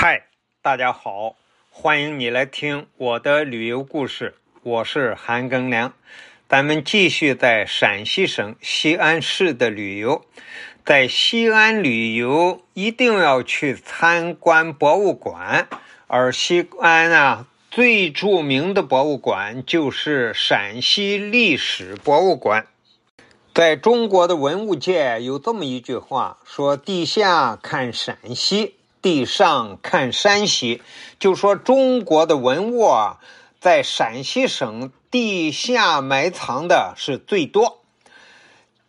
嗨，大家好，欢迎你来听我的旅游故事。我是韩庚良，咱们继续在陕西省西安市的旅游。在西安旅游，一定要去参观博物馆，而西安啊，最著名的博物馆就是陕西历史博物馆。在中国的文物界有这么一句话，说地下看陕西。地上看山西，就说中国的文物啊，在陕西省地下埋藏的是最多。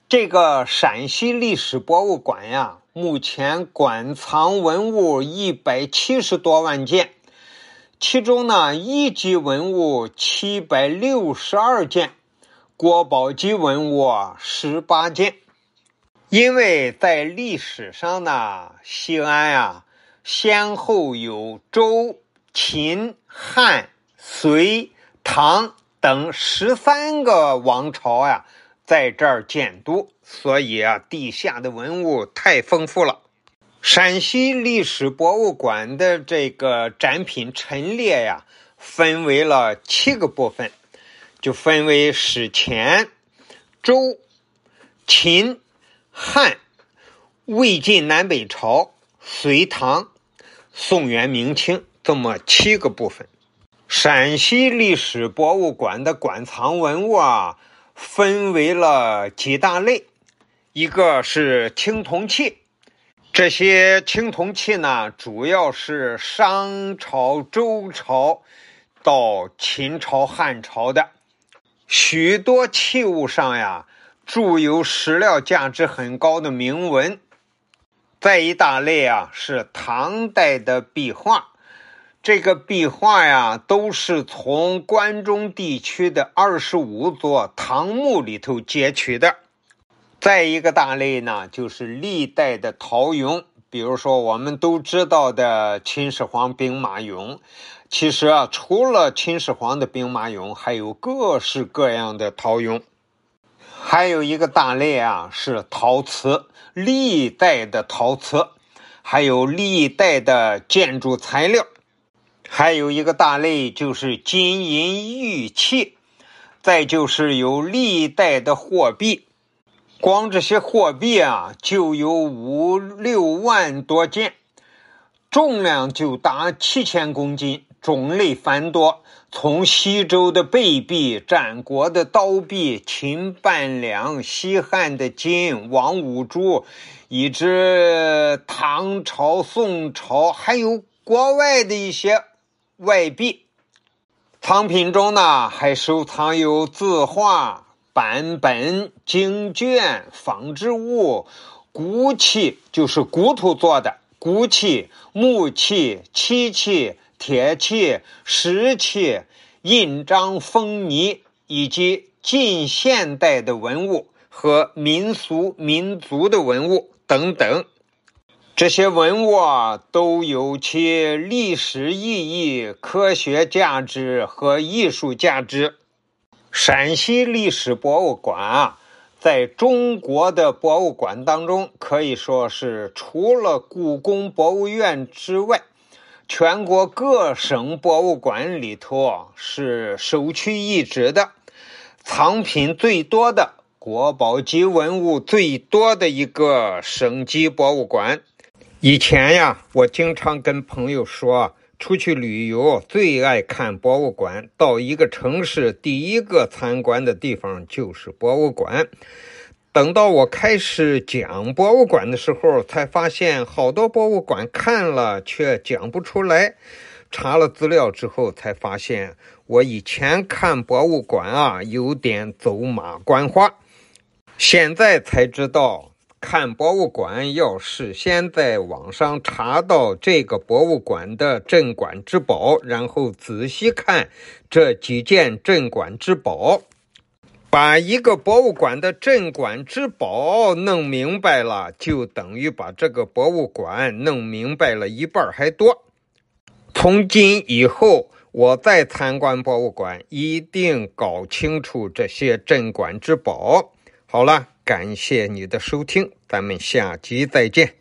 这个陕西历史博物馆呀，目前馆藏文物一百七十多万件，其中呢，一级文物七百六十二件，国宝级文物十八件。因为在历史上呢，西安呀。先后有周、秦、汉、隋、唐等十三个王朝呀，在这儿建都，所以啊，地下的文物太丰富了。陕西历史博物馆的这个展品陈列呀，分为了七个部分，就分为史前、周、秦、汉、魏晋南北朝。隋唐、宋元明清这么七个部分，陕西历史博物馆的馆藏文物啊，分为了几大类，一个是青铜器，这些青铜器呢，主要是商朝、周朝到秦朝、汉朝的，许多器物上呀，铸有史料价值很高的铭文。再一大类啊，是唐代的壁画，这个壁画呀，都是从关中地区的二十五座唐墓里头截取的。再一个大类呢，就是历代的陶俑，比如说我们都知道的秦始皇兵马俑。其实啊，除了秦始皇的兵马俑，还有各式各样的陶俑。还有一个大类啊，是陶瓷，历代的陶瓷，还有历代的建筑材料。还有一个大类就是金银玉器，再就是有历代的货币。光这些货币啊，就有五六万多件，重量就达七千公斤，种类繁多。从西周的贝币、战国的刀币、秦半两、西汉的金、王五铢，以至唐朝、宋朝，还有国外的一些外币。藏品中呢，还收藏有字画、版本、经卷、仿制物、骨器，就是骨头做的骨器、木器、漆器。铁器、石器、印章、封泥，以及近现代的文物和民俗民族的文物等等，这些文物啊，都有其历史意义、科学价值和艺术价值。陕西历史博物馆啊，在中国的博物馆当中，可以说是除了故宫博物院之外。全国各省博物馆里头啊是首屈一指的，藏品最多的、国宝级文物最多的一个省级博物馆。以前呀，我经常跟朋友说，出去旅游最爱看博物馆，到一个城市第一个参观的地方就是博物馆。等到我开始讲博物馆的时候，才发现好多博物馆看了却讲不出来。查了资料之后，才发现我以前看博物馆啊，有点走马观花。现在才知道，看博物馆要事先在网上查到这个博物馆的镇馆之宝，然后仔细看这几件镇馆之宝。把一个博物馆的镇馆之宝弄明白了，就等于把这个博物馆弄明白了一半还多。从今以后，我再参观博物馆，一定搞清楚这些镇馆之宝。好了，感谢你的收听，咱们下集再见。